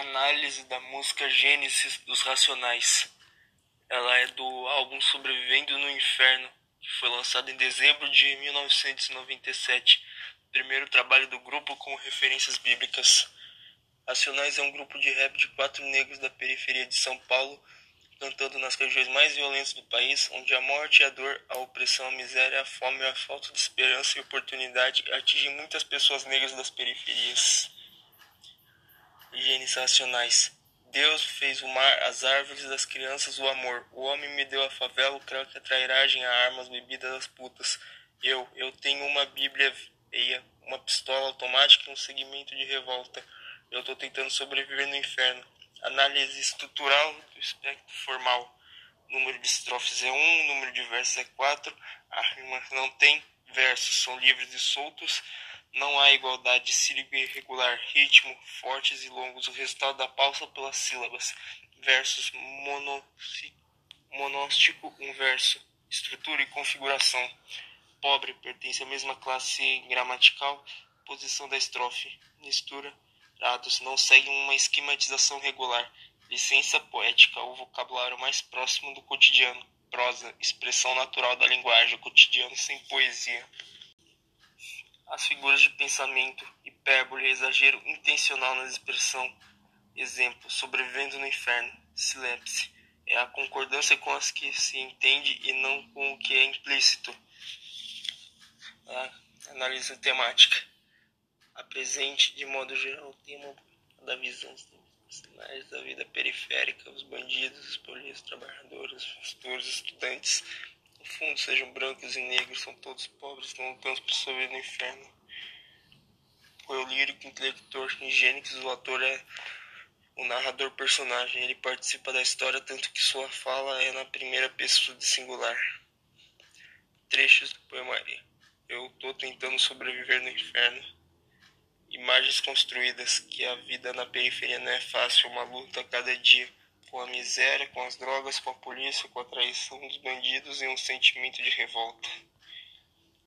análise da música Gênesis dos Racionais. Ela é do álbum Sobrevivendo no Inferno, que foi lançado em dezembro de 1997, primeiro trabalho do grupo com referências bíblicas. Racionais é um grupo de rap de quatro negros da periferia de São Paulo, cantando nas regiões mais violentas do país, onde a morte e a dor, a opressão, a miséria, a fome a falta de esperança e oportunidade atingem muitas pessoas negras das periferias genes racionais. Deus fez o mar, as árvores, as crianças, o amor. O homem me deu a favela, o crack, a trairagem, a armas, bebidas, as putas. Eu, eu tenho uma bíblia veia, uma pistola automática e um segmento de revolta. Eu tô tentando sobreviver no inferno. Análise estrutural do espectro formal. Número de estrofes é 1, número de versos é 4. A rima não tem versos, são livres e soltos. Não há igualdade sílaba irregular, ritmo, fortes e longos, o resultado da pausa pelas sílabas. Versos monóstico, um verso. Estrutura e configuração. Pobre, pertence à mesma classe gramatical. Posição da estrofe. Mistura. Dados não seguem uma esquematização regular. Licença poética, o vocabulário mais próximo do cotidiano. Prosa, expressão natural da linguagem, cotidiano sem poesia as figuras de pensamento, hipérbole, exagero intencional na expressão. Exemplo, sobrevivendo no inferno, silepse, é a concordância com as que se entende e não com o que é implícito. A análise temática. Apresente, de modo geral, o tema da visão dos sinais da vida periférica, os bandidos, os polícias, trabalhadores, pastores, estudantes, fundo sejam brancos e negros, são todos pobres, não lutamos por sobreviver no inferno. O eu lírico, intelectual, ingênix, o ator é o narrador personagem. Ele participa da história tanto que sua fala é na primeira pessoa de singular. Trechos do poema Eu tô tentando sobreviver no inferno. Imagens construídas que a vida na periferia não é fácil, uma luta a cada dia com a miséria, com as drogas, com a polícia, com a traição dos bandidos e um sentimento de revolta.